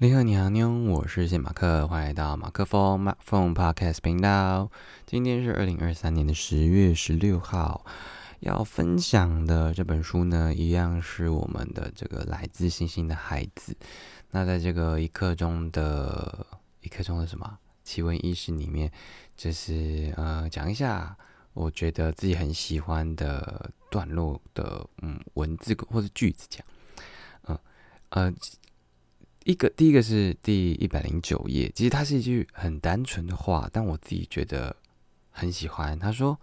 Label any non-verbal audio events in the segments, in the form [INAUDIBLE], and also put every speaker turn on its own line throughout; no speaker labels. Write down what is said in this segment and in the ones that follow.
你好，你好，妞，我是谢马克，欢迎来到马克风马风 Podcast 频道。今天是二零二三年的十月十六号，要分享的这本书呢，一样是我们的这个来自星星的孩子。那在这个一刻钟的一刻钟的什么奇闻异事里面，就是呃讲一下我觉得自己很喜欢的段落的嗯文字或者句子讲，嗯呃。一个第一个是第一百零九页，其实它是一句很单纯的话，但我自己觉得很喜欢。他说：“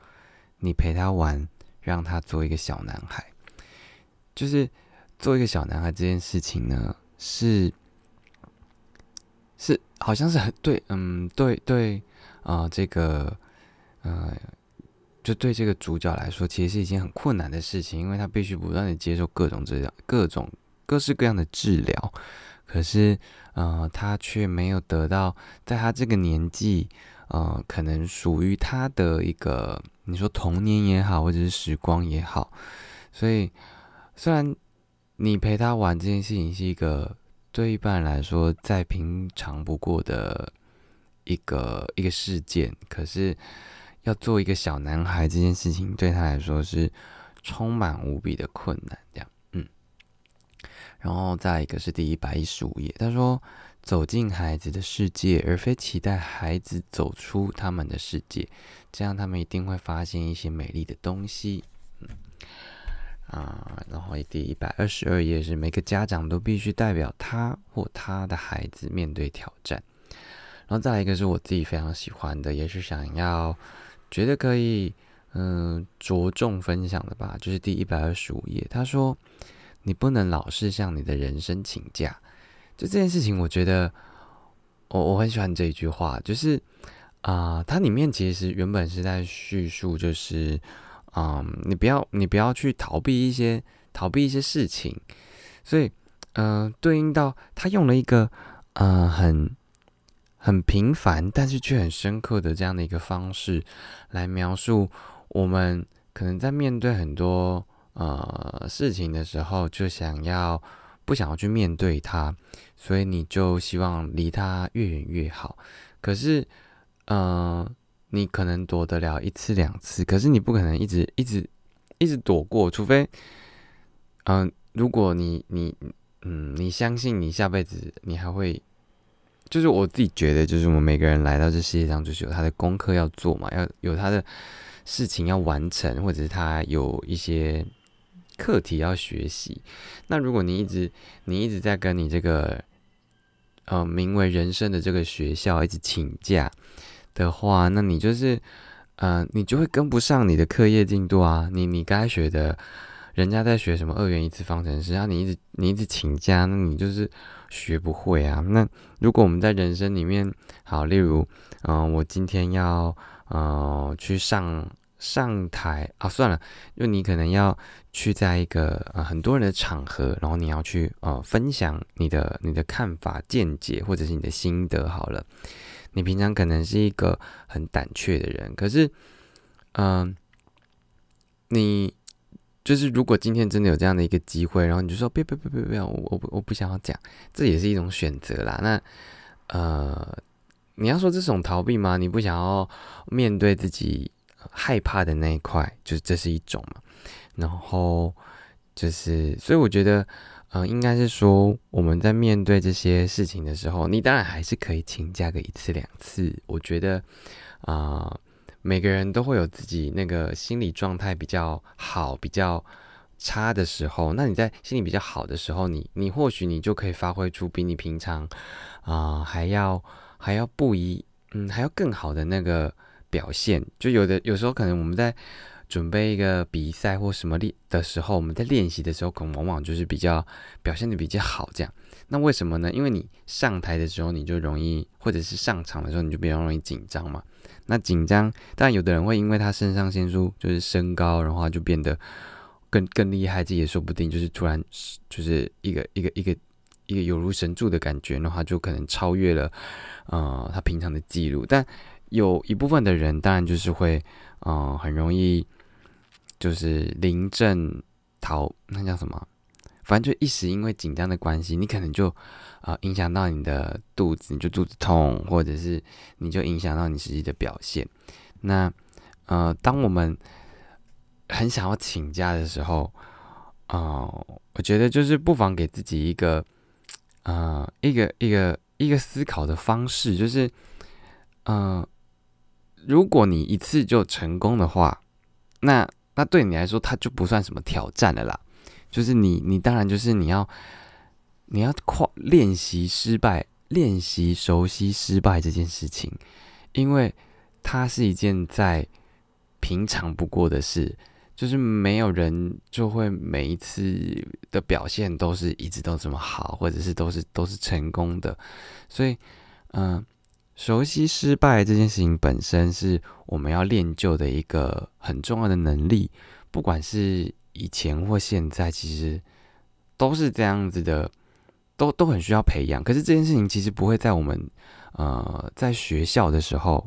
你陪他玩，让他做一个小男孩。”就是做一个小男孩这件事情呢，是是好像是很对，嗯，对对啊，这个呃，就对这个主角来说，其实是一件很困难的事情，因为他必须不断的接受各种治疗，各种各式各样的治疗。可是，呃，他却没有得到在他这个年纪，呃，可能属于他的一个，你说童年也好，或者是时光也好。所以，虽然你陪他玩这件事情是一个对一般人来说再平常不过的一个一个事件，可是要做一个小男孩这件事情，对他来说是充满无比的困难。这样。然后再一个是第一百一十五页，他说：“走进孩子的世界，而非期待孩子走出他们的世界，这样他们一定会发现一些美丽的东西。”啊，然后第一百二十二页是每个家长都必须代表他或他的孩子面对挑战。然后再来一个是我自己非常喜欢的，也是想要觉得可以嗯着重分享的吧，就是第一百二十五页，他说。你不能老是向你的人生请假，就这件事情，我觉得我我很喜欢这一句话，就是啊，它里面其实原本是在叙述，就是啊，你不要你不要去逃避一些逃避一些事情，所以嗯，对应到他用了一个呃很很平凡，但是却很深刻的这样的一个方式来描述我们可能在面对很多。呃，事情的时候就想要不想要去面对它，所以你就希望离它越远越好。可是，嗯，你可能躲得了一次两次，可是你不可能一直一直一直躲过，除非，嗯，如果你你嗯，你相信你下辈子你还会，就是我自己觉得，就是我们每个人来到这世界上，就是有他的功课要做嘛，要有他的事情要完成，或者是他有一些。课题要学习，那如果你一直你一直在跟你这个呃名为人生的这个学校一直请假的话，那你就是呃你就会跟不上你的课业进度啊。你你该学的，人家在学什么二元一次方程式啊，你一直你一直请假，那你就是学不会啊。那如果我们在人生里面，好，例如嗯，我今天要呃去上。上台啊，算了，因为你可能要去在一个呃很多人的场合，然后你要去呃分享你的你的看法、见解或者是你的心得。好了，你平常可能是一个很胆怯的人，可是，嗯，你就是如果今天真的有这样的一个机会，然后你就说别别别别别，我我不我不想要讲，这也是一种选择啦。那呃，你要说这种逃避吗？你不想要面对自己？害怕的那一块，就是这是一种嘛，然后就是，所以我觉得，嗯，应该是说我们在面对这些事情的时候，你当然还是可以请假个一次两次。我觉得，啊，每个人都会有自己那个心理状态比较好、比较差的时候。那你在心理比较好的时候，你你或许你就可以发挥出比你平常啊还要还要不一，嗯，还要更好的那个。表现就有的，有时候可能我们在准备一个比赛或什么练的时候，我们在练习的时候，可能往往就是比较表现的比较好。这样，那为什么呢？因为你上台的时候，你就容易，或者是上场的时候，你就比较容易紧张嘛。那紧张，当然有的人会因为他肾上腺素就是升高，然后就变得更更厉害，这也说不定。就是突然就是一个一个一个一个有如神助的感觉，的话就可能超越了呃他平常的记录，但。有一部分的人，当然就是会，嗯，很容易就是临阵逃，那叫什么？反正就一时因为紧张的关系，你可能就啊影响到你的肚子，你就肚子痛，或者是你就影响到你实际的表现。那呃，当我们很想要请假的时候，哦，我觉得就是不妨给自己一个啊一个一个一个思考的方式，就是嗯，如果你一次就成功的话，那那对你来说，它就不算什么挑战了啦。就是你，你当然就是你要，你要跨练习失败，练习熟悉失败这件事情，因为它是一件再平常不过的事。就是没有人就会每一次的表现都是一直都这么好，或者是都是都是成功的。所以，嗯，熟悉失败这件事情本身是我们要练就的一个很重要的能力，不管是。以前或现在，其实都是这样子的，都都很需要培养。可是这件事情其实不会在我们呃在学校的时候，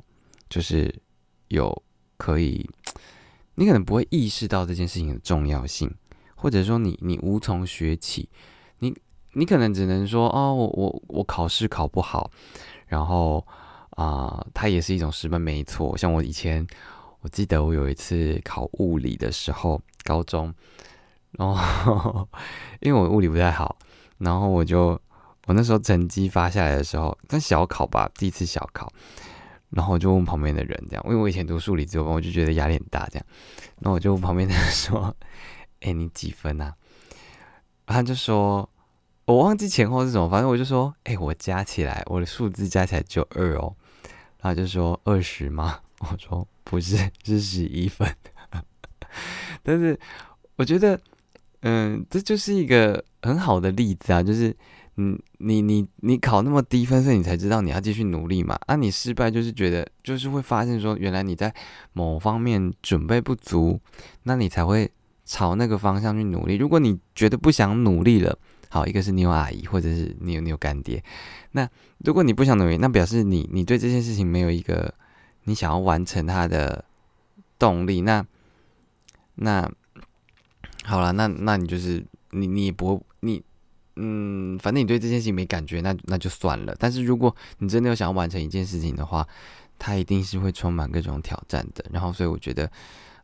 就是有可以，你可能不会意识到这件事情的重要性，或者说你你无从学起，你你可能只能说哦，我我我考试考不好，然后啊，它也是一种失败，没错。像我以前。我记得我有一次考物理的时候，高中，然后因为我物理不太好，然后我就我那时候成绩发下来的时候，但小考吧，第一次小考，然后我就问旁边的人这样，因为我以前读数理之后，我就觉得压力很大这样，然后我就问旁边的人说：“哎，你几分啊？”他就说：“我忘记前后是什么，反正我就说：‘哎，我加起来我的数字加起来就二哦。’然后就说：‘二十吗？’ [LAUGHS] 我说。”不是是十一分，[LAUGHS] 但是我觉得，嗯，这就是一个很好的例子啊，就是，嗯，你你你考那么低分，所以你才知道你要继续努力嘛。啊，你失败就是觉得，就是会发现说，原来你在某方面准备不足，那你才会朝那个方向去努力。如果你觉得不想努力了，好，一个是你有阿姨，或者是你有你有干爹，那如果你不想努力，那表示你你对这件事情没有一个。你想要完成它的动力，那那好了，那那你就是你你也不会你嗯，反正你对这件事情没感觉，那那就算了。但是如果你真的有想要完成一件事情的话，它一定是会充满各种挑战的。然后，所以我觉得，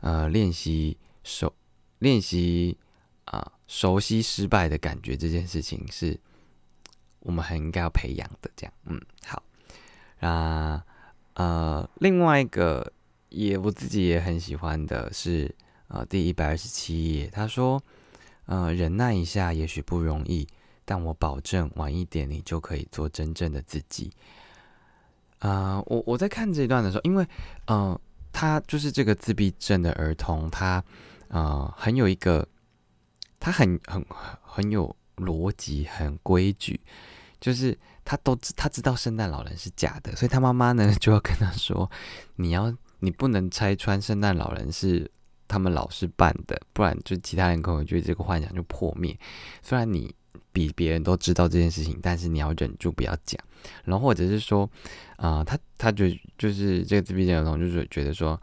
呃，练习手练习啊，熟悉失败的感觉这件事情，是我们很应该要培养的。这样，嗯，好，那。呃，另外一个也我自己也很喜欢的是，呃，第一百二十七页，他说，呃，忍耐一下也许不容易，但我保证晚一点你就可以做真正的自己。啊，我我在看这一段的时候，因为，呃，他就是这个自闭症的儿童，他，呃，很有一个，他很很很有逻辑，很规矩，就是。他都知他知道圣诞老人是假的，所以他妈妈呢 [LAUGHS] 就要跟他说：“你要你不能拆穿圣诞老人是他们老师扮的，不然就其他人可能觉得这个幻想就破灭。虽然你比别人都知道这件事情，但是你要忍住不要讲。然后或者是说，啊，他他就就是这个自闭症儿童就是觉得说，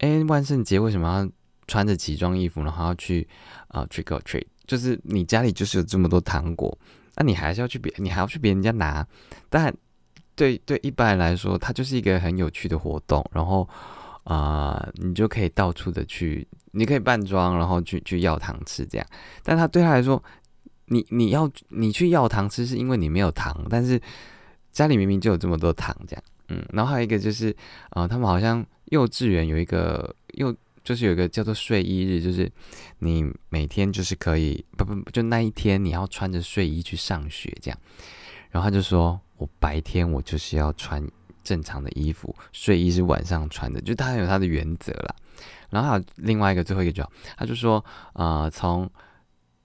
哎，万圣节为什么要穿着奇装异服，然后要去啊 trick or treat？就是你家里就是有这么多糖果。”那你还是要去别，你还要去别人家拿，但对对一般人来说，它就是一个很有趣的活动。然后啊，你就可以到处的去，你可以扮装，然后去去要糖吃这样。但他对他来说，你你要你去要糖吃，是因为你没有糖，但是家里明明就有这么多糖这样。嗯，然后还有一个就是啊，他们好像幼稚园有一个幼。就是有一个叫做睡衣日，就是你每天就是可以不不就那一天你要穿着睡衣去上学这样，然后他就说我白天我就是要穿正常的衣服，睡衣是晚上穿的，就他有他的原则啦。然后还有另外一个最后一个就他就说啊，从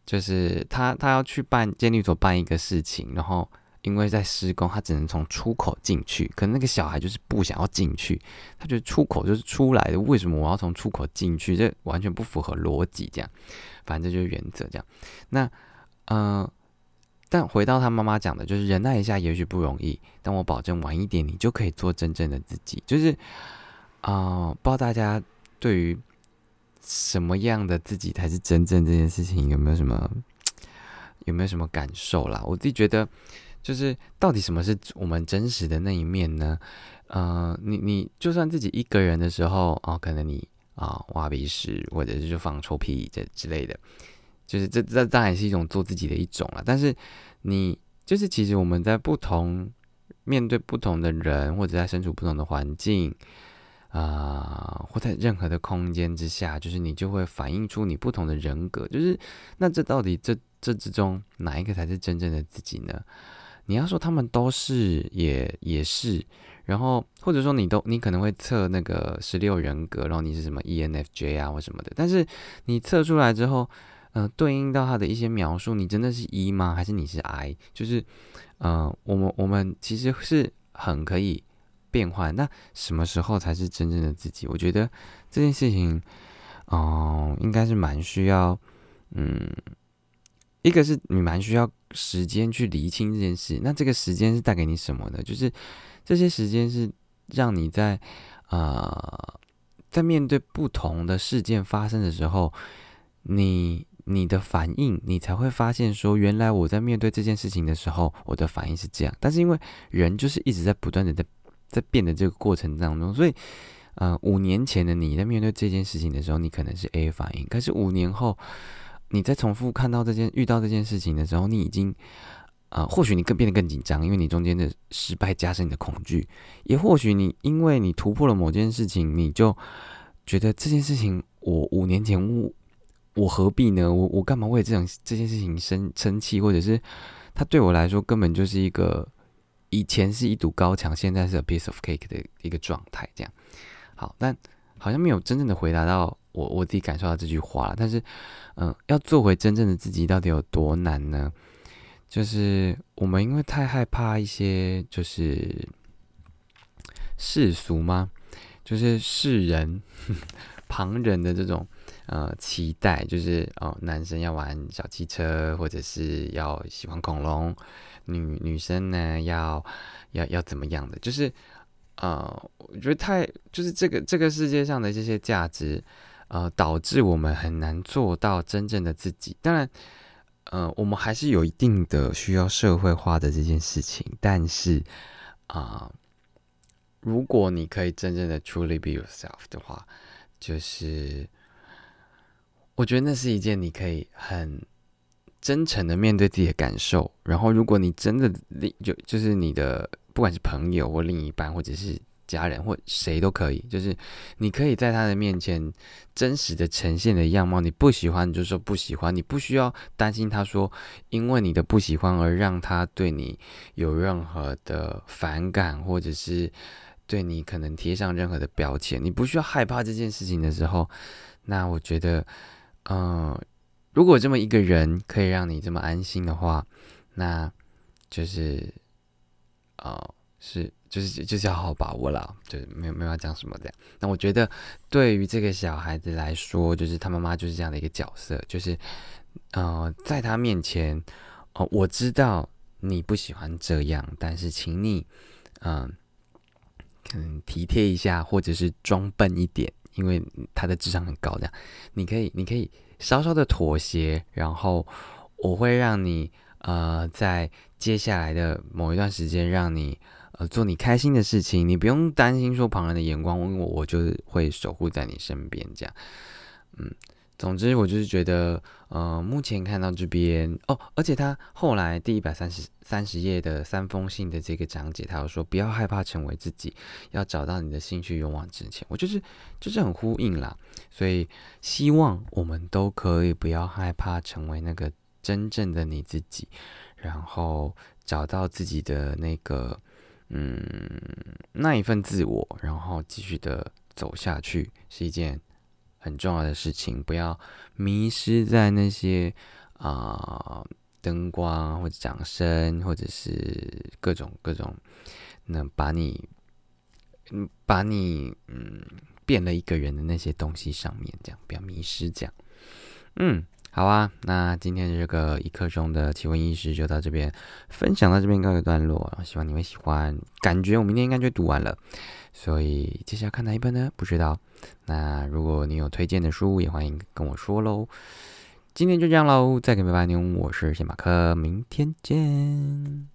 就是他他要去办监狱所办一个事情，然后。因为在施工，他只能从出口进去。可能那个小孩就是不想要进去，他觉得出口就是出来的，为什么我要从出口进去？这完全不符合逻辑。这样，反正就是原则这样。那，嗯，但回到他妈妈讲的，就是忍耐一下，也许不容易，但我保证晚一点，你就可以做真正的自己。就是，啊，不知道大家对于什么样的自己才是真正这件事情有没有什么有没有什么感受啦？我自己觉得，就是到底什么是我们真实的那一面呢？呃，你你就算自己一个人的时候啊，可能你啊挖鼻屎，或者是就放臭屁这之类的，就是这这当然是一种做自己的一种了。但是你就是其实我们在不同面对不同的人，或者在身处不同的环境。啊，或在任何的空间之下，就是你就会反映出你不同的人格。就是那这到底这这之中哪一个才是真正的自己呢？你要说他们都是，也也是。然后或者说你都你可能会测那个十六人格，然后你是什么 ENFJ 啊或什么的。但是你测出来之后，呃，对应到他的一些描述，你真的是 E 吗？还是你是 I？就是，呃，我们我们其实是很可以。变换，那什么时候才是真正的自己？我觉得这件事情，哦，应该是蛮需要，嗯，一个是你蛮需要时间去厘清这件事。那这个时间是带给你什么呢？就是这些时间是让你在呃，在面对不同的事件发生的时候，你你的反应，你才会发现说，原来我在面对这件事情的时候，我的反应是这样。但是因为人就是一直在不断的在。在变的这个过程当中，所以，呃，五年前的你在面对这件事情的时候，你可能是 A 反应，可是五年后，你在重复看到这件、遇到这件事情的时候，你已经，呃，或许你更变得更紧张，因为你中间的失败加深你的恐惧，也或许你因为你突破了某件事情，你就觉得这件事情，我五年前我我何必呢？我我干嘛为这种这件事情生生气，或者是他对我来说根本就是一个。以前是一堵高墙，现在是 a piece of cake 的一个状态，这样好，但好像没有真正的回答到我我自己感受到这句话了。但是，嗯，要做回真正的自己，到底有多难呢？就是我们因为太害怕一些，就是世俗吗？就是世人、[LAUGHS] 旁人的这种呃期待，就是哦，男生要玩小汽车，或者是要喜欢恐龙。女女生呢，要要要怎么样的？就是，呃，我觉得太就是这个这个世界上的这些价值，呃，导致我们很难做到真正的自己。当然，呃，我们还是有一定的需要社会化的这件事情。但是，啊，如果你可以真正的 truly be yourself 的话，就是我觉得那是一件你可以很。真诚的面对自己的感受，然后如果你真的另就就是你的不管是朋友或另一半或者是家人或谁都可以，就是你可以在他的面前真实的呈现的样貌。你不喜欢你就说不喜欢，你不需要担心他说因为你的不喜欢而让他对你有任何的反感，或者是对你可能贴上任何的标签。你不需要害怕这件事情的时候，那我觉得，嗯。如果这么一个人可以让你这么安心的话，那就是，哦，是，就是就是要好好把握了，就是没有没有讲什么的。那我觉得对于这个小孩子来说，就是他妈妈就是这样的一个角色，就是，呃，在他面前，哦，我知道你不喜欢这样，但是请你，嗯，可能体贴一下，或者是装笨一点，因为他的智商很高，这样，你可以，你可以。稍稍的妥协，然后我会让你呃，在接下来的某一段时间，让你呃做你开心的事情，你不用担心说旁人的眼光，我我就会守护在你身边，这样，嗯，总之我就是觉得，呃，目前看到这边哦，而且他后来第一百三十三十页的三封信的这个章节，他有说不要害怕成为自己，要找到你的兴趣，勇往直前，我就是就是很呼应啦。所以，希望我们都可以不要害怕成为那个真正的你自己，然后找到自己的那个，嗯，那一份自我，然后继续的走下去，是一件很重要的事情。不要迷失在那些啊灯光或者掌声，或者是各种各种，那把你，嗯，把你，嗯。变了一个人的那些东西上面，这样不要迷失，这样，嗯，好啊，那今天这个一刻钟的奇闻异事就到这边分享到这边告一段落，希望你们喜欢。感觉我明天应该就读完了，所以接下来看哪一本呢？不知道。那如果你有推荐的书，也欢迎跟我说喽。今天就这样喽，再给拜拜牛，我是谢马克，明天见。